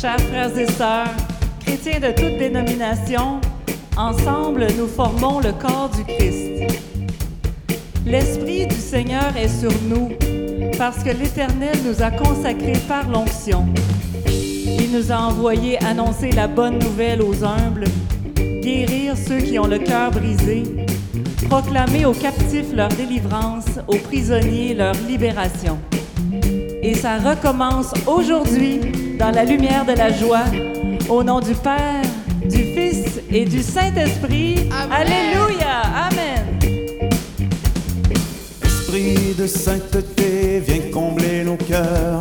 Chers frères et sœurs, chrétiens de toutes dénominations, ensemble nous formons le corps du Christ. L'Esprit du Seigneur est sur nous parce que l'Éternel nous a consacrés par l'onction. Il nous a envoyés annoncer la bonne nouvelle aux humbles, guérir ceux qui ont le cœur brisé, proclamer aux captifs leur délivrance, aux prisonniers leur libération. Et ça recommence aujourd'hui dans la lumière de la joie, au nom du Père, du Fils et du Saint-Esprit. Alléluia. Amen. Esprit de sainteté, viens combler nos cœurs.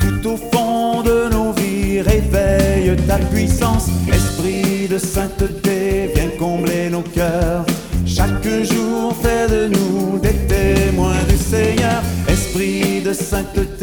Tout au fond de nos vies, réveille ta puissance. Esprit de sainteté, viens combler nos cœurs. Chaque jour, fais de nous des témoins du Seigneur. Esprit de sainteté,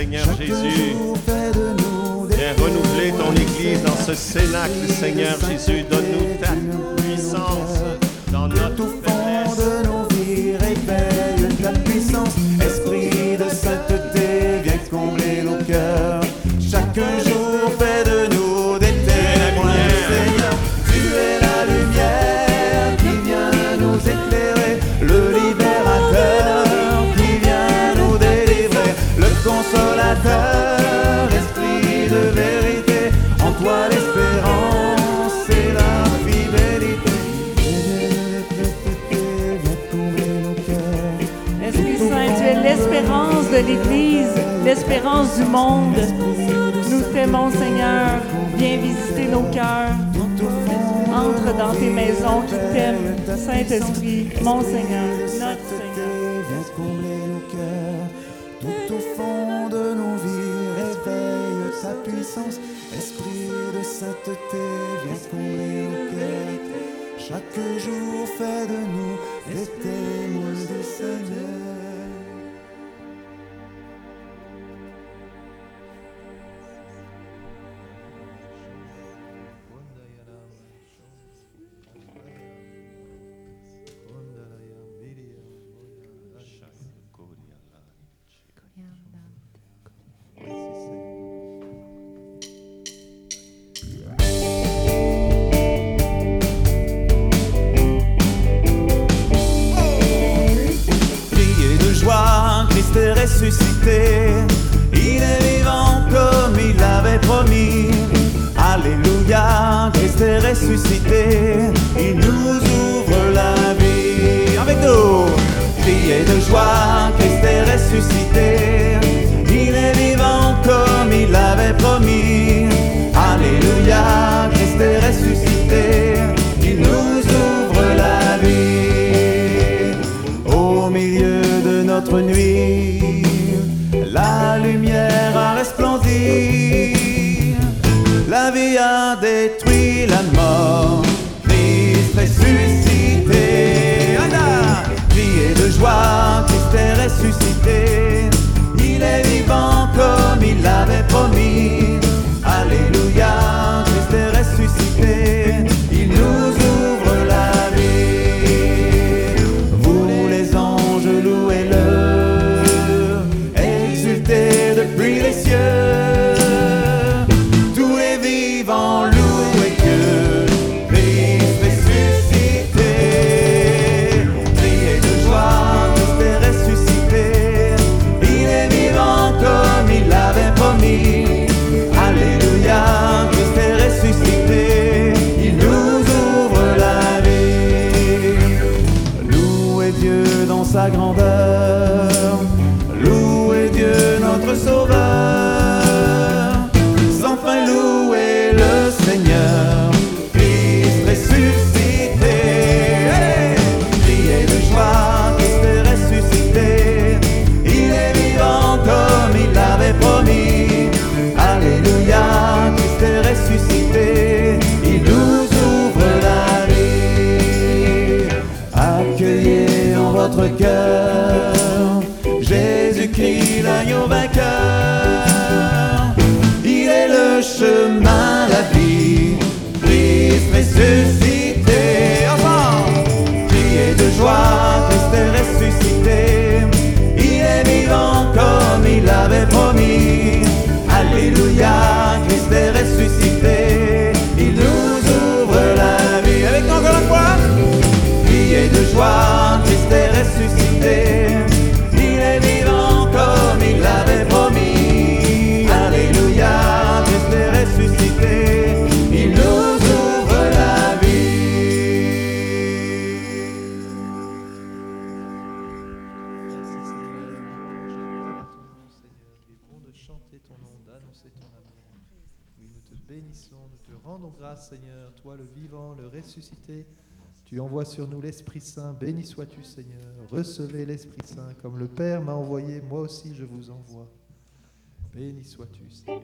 Seigneur Chaque Jésus. Viens renouveler ton Église dans ce cénacle, Seigneur Jésus. Donne-nous ta puissance dans notre l'Église, l'espérance du monde. Nous t'aimons, Seigneur. Viens visiter nos cœurs. Entre dans tes maisons qui t'aiment, Saint-Esprit, mon Seigneur, notre Seigneur. Viens combler nos cœurs, tout au fond de nos vies, réveille sa puissance. Esprit de sainteté, viens combler nos cœurs. Chaque jour, fais de nous des témoins du Seigneur. Ressuscité. Il grâce, Seigneur. Toi, le vivant, le ressuscité, tu envoies sur nous l'Esprit Saint. Béni sois-tu, Seigneur. Recevez l'Esprit Saint. Comme le Père m'a envoyé, moi aussi je vous envoie. Béni sois-tu, Seigneur.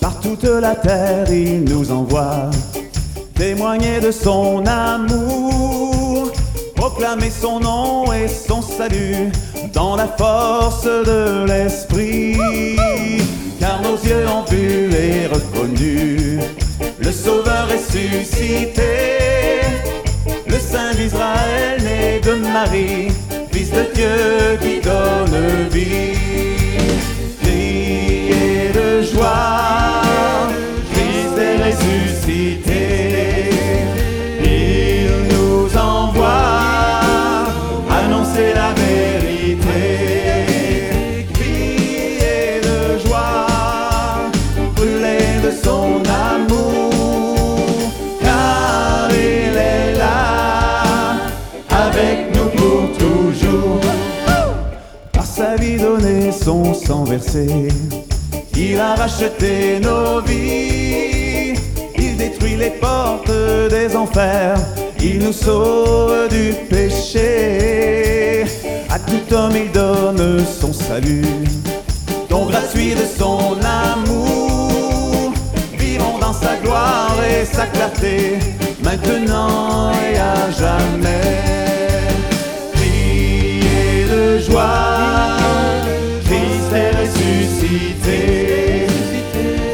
Par toute la terre, il nous envoie témoigner de son amour, proclamer son nom et son salut dans la force de l'esprit. Car nos yeux ont vu et reconnu le Sauveur ressuscité, le Saint d'Israël né de Marie, Fils de Dieu qui donne vie. Criez de joie, il a racheté nos vies. Il détruit les portes des enfers, il nous sauve du péché. À tout homme, il donne son salut, don gratuit de son amour. Vivons dans sa gloire et sa clarté, maintenant et à jamais. Criez de joie,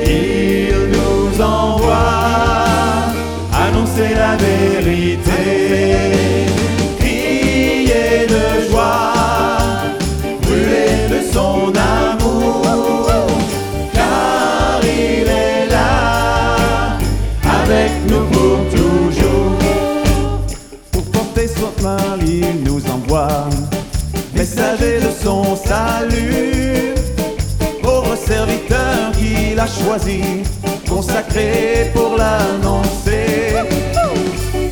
Il nous envoie annoncer la vérité. Criez de joie, brûlez de son amour, car il est là avec nous pour toujours. Pour porter son main, il nous envoie, messager de son salut, serviteur qu'il a choisi, consacré pour l'annoncer.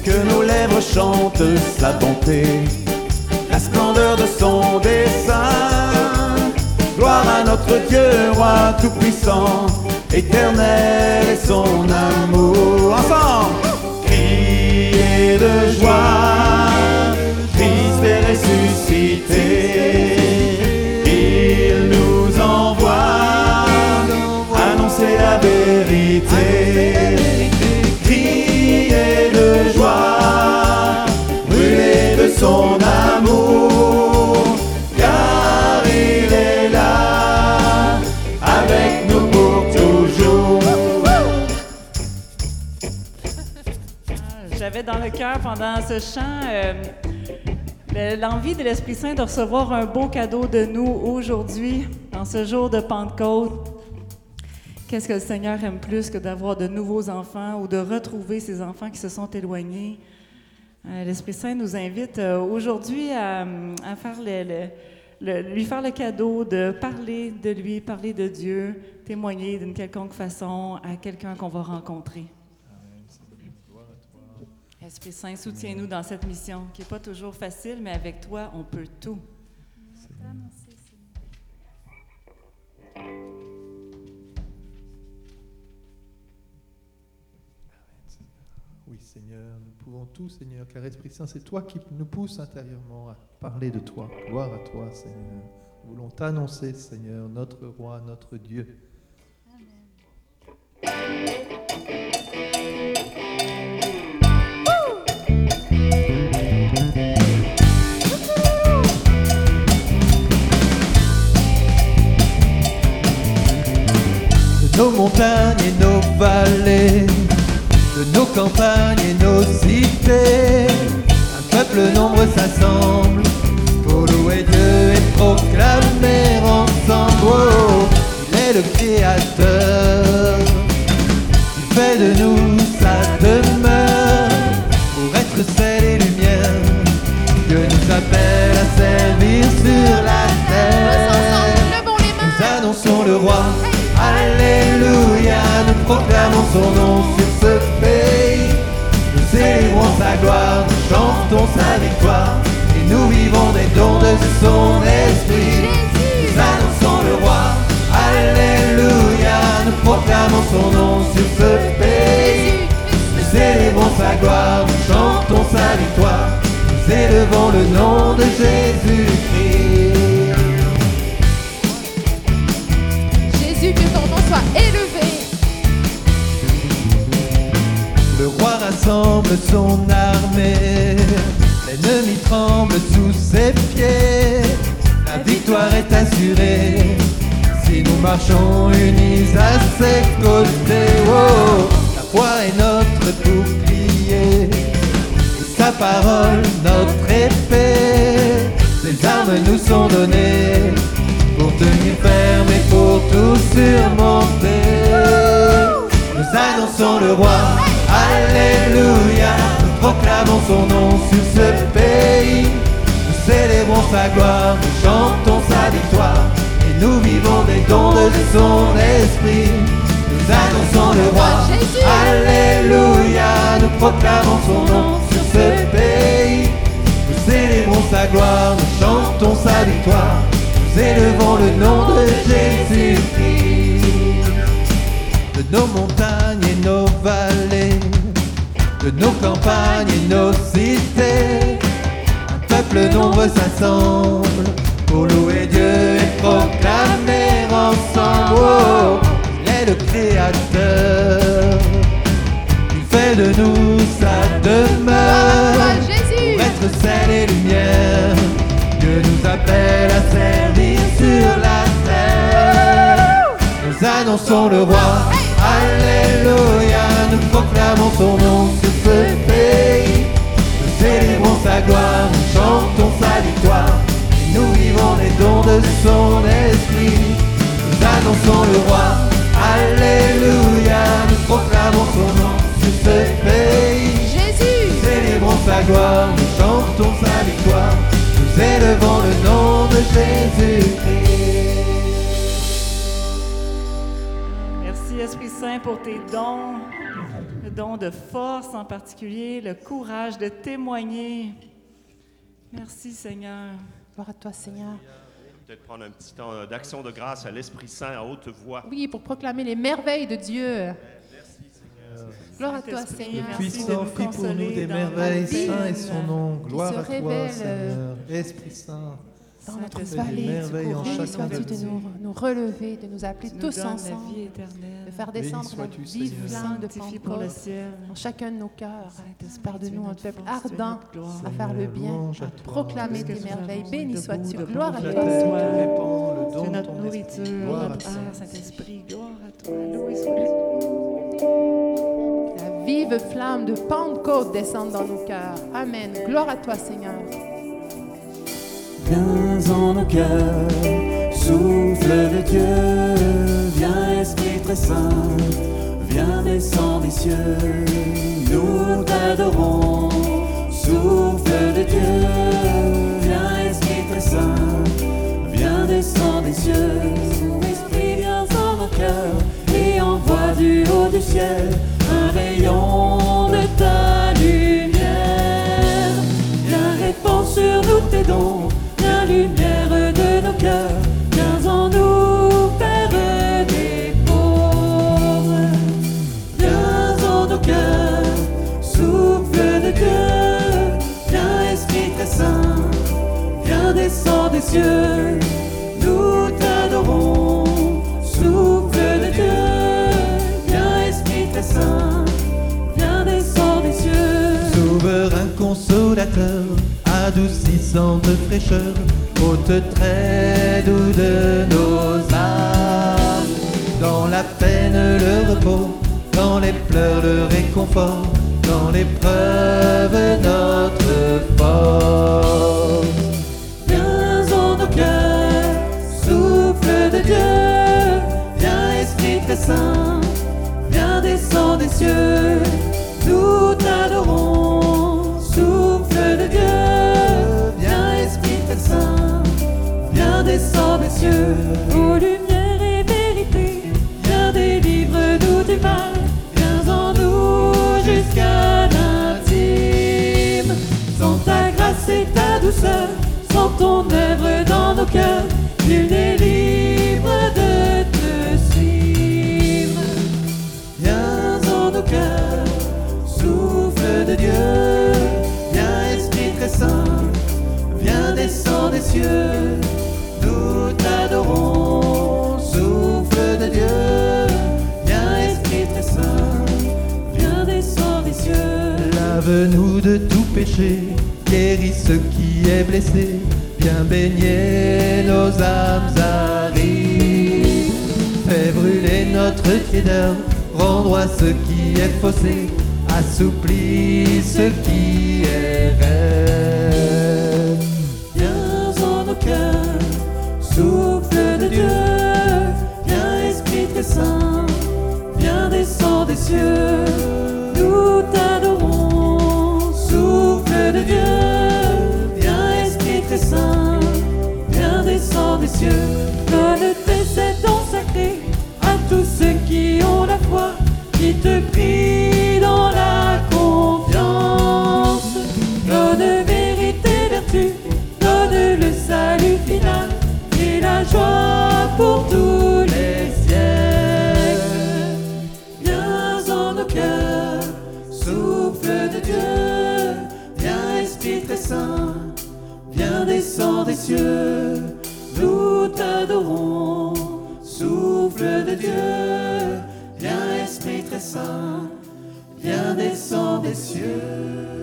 Que nos lèvres chantent sa bonté, la splendeur de son dessein. Gloire à notre Dieu, roi tout-puissant, éternel est son amour. Ensemble, criez de joie, Christ est ressuscité. Pendant ce chant euh, le- l'envie de l'Esprit Saint de recevoir un beau cadeau de nous aujourd'hui, en ce jour de Pentecôte. Qu'est-ce que le Seigneur aime plus que d'avoir de nouveaux enfants ou de retrouver ces enfants qui se sont éloignés? Euh, L'Esprit Saint nous invite euh, aujourd'hui à, lui faire le cadeau de parler de lui, parler de Dieu, témoigner d'une quelconque façon à quelqu'un qu'on va rencontrer. Amen, Seigneur. Gloire à toi. Esprit Saint, soutiens-nous dans cette mission qui n'est pas toujours facile, mais avec toi, on peut tout. Oui, Seigneur, nous pouvons tout, Seigneur, car Esprit Saint, c'est toi qui nous pousse intérieurement à parler de toi. Gloire à toi, Seigneur. Nous voulons t'annoncer, Seigneur, notre roi, notre Dieu. De campagnes et nos cités, un peuple nombreux s'assemble pour louer Dieu et proclamer ensemble. Oh, il est le Créateur, il fait de nous sa demeure pour être sel et lumière. Dieu nous appelle à servir sur la terre. Nous annonçons le roi, Alléluia, nous proclamons son nom notre bouclier, sa parole notre épée. Ses armes nous sont données pour tenir ferme et pour tout surmonter. Nous annonçons le roi, Alléluia, nous proclamons son nom sur ce pays. Nous célébrons sa gloire, nous chantons sa victoire, et nous vivons des dons de son esprit. Nous annonçons le roi, Jésus. Alléluia, nous proclamons son nom sur ce pays. Nous célébrons sa gloire, nous chantons sa victoire, nous élevons le nom de Jésus-Christ. De nos montagnes et nos vallées, de nos campagnes et nos cités, un peuple nombreux s'assemble pour louer Dieu et proclamer ensemble. Oh, le Créateur, il fait de nous sa demeure. Toi, Jésus. Pour être sel et lumière, Dieu nous appelle à servir sur la terre. Nous annonçons le roi, Alléluia, nous proclamons son nom sur ce pays. Nous célébrons sa gloire, nous chantons sa victoire, et nous vivons les dons de son esprit. Nous annonçons le roi, Alléluia, nous proclamons son nom sur ce pays. Jésus. Nous célébrons sa gloire, nous chantons sa victoire, nous élevons le nom de Jésus-Christ. Merci Esprit Saint pour tes dons, le don de force en particulier, le courage de témoigner. Merci Seigneur. Gloire à toi, Seigneur. Peut-être prendre un petit temps euh, d'action de grâce à l'Esprit Saint à haute voix. Oui, pour proclamer les merveilles de Dieu. Gloire à toi, Seigneur. merci de Puissant, fit pour nous des merveilles, saint est son nom. Gloire à toi, révèle, Seigneur. Esprit Saint, Dans notre vallée, chacun sois-tu de de nous, nous relever, de nous appeler nous tous ensemble, vie de faire descendre vive Seigneur. flamme de Sanctifie pour le Pentecôte ciel. en chacun de nos cœurs. Saint-Esprit, Faire de tu es nous un notre peuple ardent notre à faire le bien, à proclamer tes merveilles. Béni sois-tu. Gloire à toi, de notre nourriture, notre Saint-Esprit. Gloire à toi. Loué soit La vive flamme de Pentecôte descende dans nos cœurs. Amen. Gloire à toi, Seigneur. Viens en nos cœurs, souffle de Dieu, viens Esprit très saint, viens descendre des cieux, nous t'adorons, souffle de Dieu, viens Esprit très saint, descends des cieux, Saint-Esprit, viens dans nos cœurs et envoie du haut du ciel un rayon de ta lumière. Viens répand sur nous tes dons, lumière de nos cœurs, viens en nous, Père des pauvres. Viens en nos cœurs, souffle de Dieu, viens Esprit très saint, viens descends des cieux, nous t'adorons, souffle de Dieu, viens Esprit très saint, viens descends des cieux. Souverain consolateur, adoucissant de fraîcheur, ôte très doux de nos âmes. Dans la peine le repos, dans les pleurs le réconfort, dans l'épreuve notre force. Viens en nos cœurs, souffle de Dieu, viens Esprit très saint, viens descends des cieux, cieux, ô lumière et vérité, viens délivre-nous du mal, viens en nous jusqu'à l'intime, sans ta grâce et ta douceur, sans ton œuvre dans nos cœurs, nul n'est assouplis ce qui est raide. Viens en nos cœurs, souffle de Dieu, viens Esprit très saint, viens descends des cieux, nous t'adorons, souffle de Dieu, viens Esprit très saint, viens descends des cieux, Dieu, viens Esprit très saint, viens descends des cieux.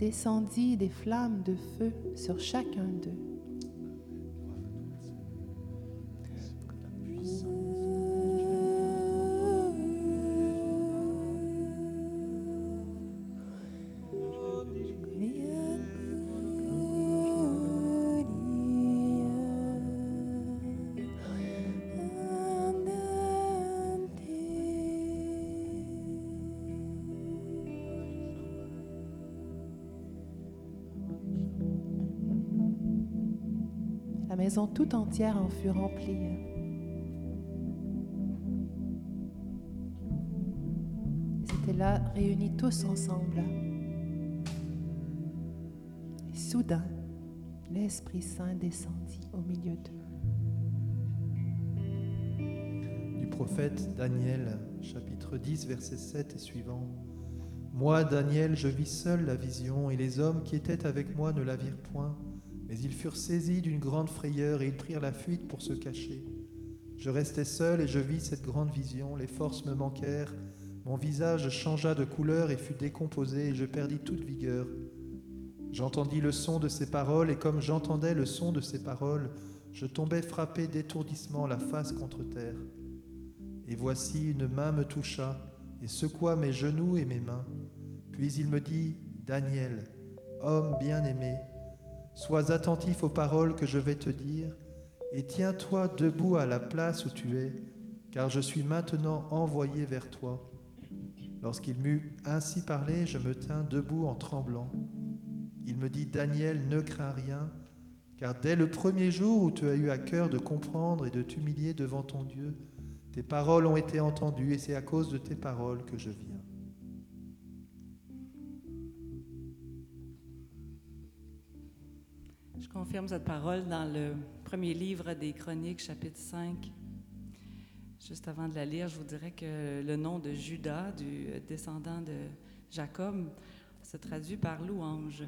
Descendit des flammes de feu sur chacun d'eux. Maison tout entière en fut remplie. Ils étaient là, réunis tous ensemble. Soudain, l'Esprit Saint descendit au milieu d'eux. du prophète Daniel, chapitre 10, verset 7 et suivant. Moi, Daniel, je vis seul la vision, et les hommes qui étaient avec moi ne la virent point, mais ils furent saisis d'une grande frayeur, et ils prirent la fuite pour se cacher. Je restai seul, et je vis cette grande vision, les forces me manquèrent, Mon visage changea de couleur et fut décomposé, et je perdis toute vigueur. J'entendis le son de ses paroles, et comme j'entendais le son de ses paroles, je tombais frappé d'étourdissement la face contre terre. Et voici une main me toucha, et secoua mes genoux et mes mains. Puis il me dit, Daniel, homme bien-aimé, sois attentif aux paroles que je vais te dire, et tiens-toi debout à la place où tu es, car je suis maintenant envoyé vers toi. Lorsqu'il m'eut ainsi parlé, je me tins debout en tremblant. Il me dit, Daniel, ne crains rien, car dès le premier jour où tu as eu à cœur de comprendre et de t'humilier devant ton Dieu, tes paroles ont été entendues, et c'est à cause de tes paroles que je viens. Confirme cette parole dans le premier livre des Chroniques, chapitre 5. Juste avant de la lire, je vous dirais que le nom de Judas, du descendant de Jacob, se traduit par louange.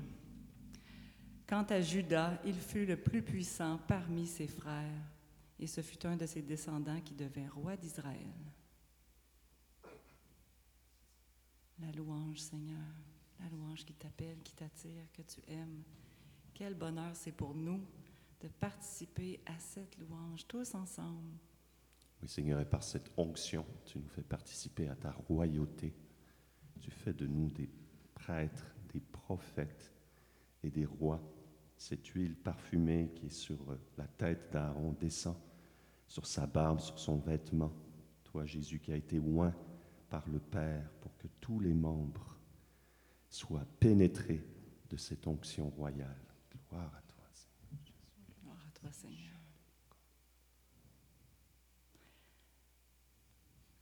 Quant à Judas, il fut le plus puissant parmi ses frères, et ce fut un de ses descendants qui devint roi d'Israël. La louange, Seigneur, la louange qui t'appelle, qui t'attire, que tu aimes. Quel bonheur c'est pour nous de participer à cette louange tous ensemble. Oui, Seigneur, et par cette onction, tu nous fais participer à ta royauté. Tu fais de nous des prêtres, des prophètes et des rois. Cette huile parfumée qui est sur la tête d'Aaron descend sur sa barbe, sur son vêtement. Toi, Jésus, qui a été oint par le Père pour que tous les membres soient pénétrés de cette onction royale. Gloire à toi, Seigneur. Gloire à toi, Seigneur.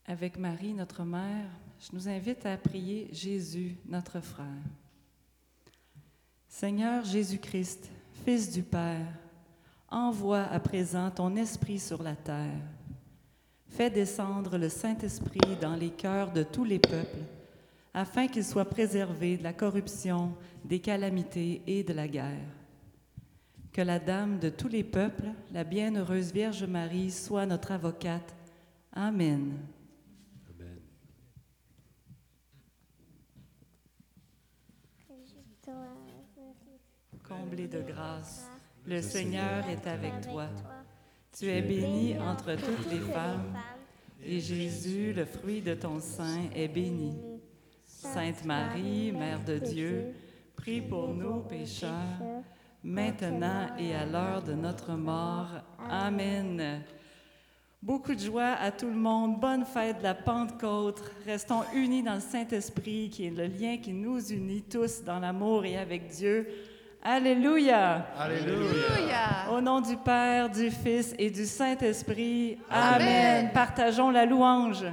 Avec Marie, notre mère, je nous invite à prier Jésus, notre frère. Seigneur Jésus-Christ, Fils du Père, envoie à présent ton Esprit sur la terre. Fais descendre le Saint-Esprit dans les cœurs de tous les peuples, afin qu'ils soient préservés de la corruption, des calamités et de la guerre. Que la Dame de tous les peuples, la bienheureuse Vierge Marie, soit notre avocate. Amen. Comblé de grâce, le Seigneur est avec toi. Tu es bénie entre toutes les femmes, et Jésus, le fruit de ton sein, est béni. Sainte Marie, Mère de Dieu, prie pour nous pécheurs, maintenant et à l'heure de notre mort. Amen. Beaucoup de joie à tout le monde. Bonne fête de la Pentecôte. Restons unis dans le Saint-Esprit, qui est le lien qui nous unit tous dans l'amour et avec Dieu. Alléluia. Alléluia. Au nom du Père, du Fils et du Saint-Esprit. Amen. Amen. Partageons la louange.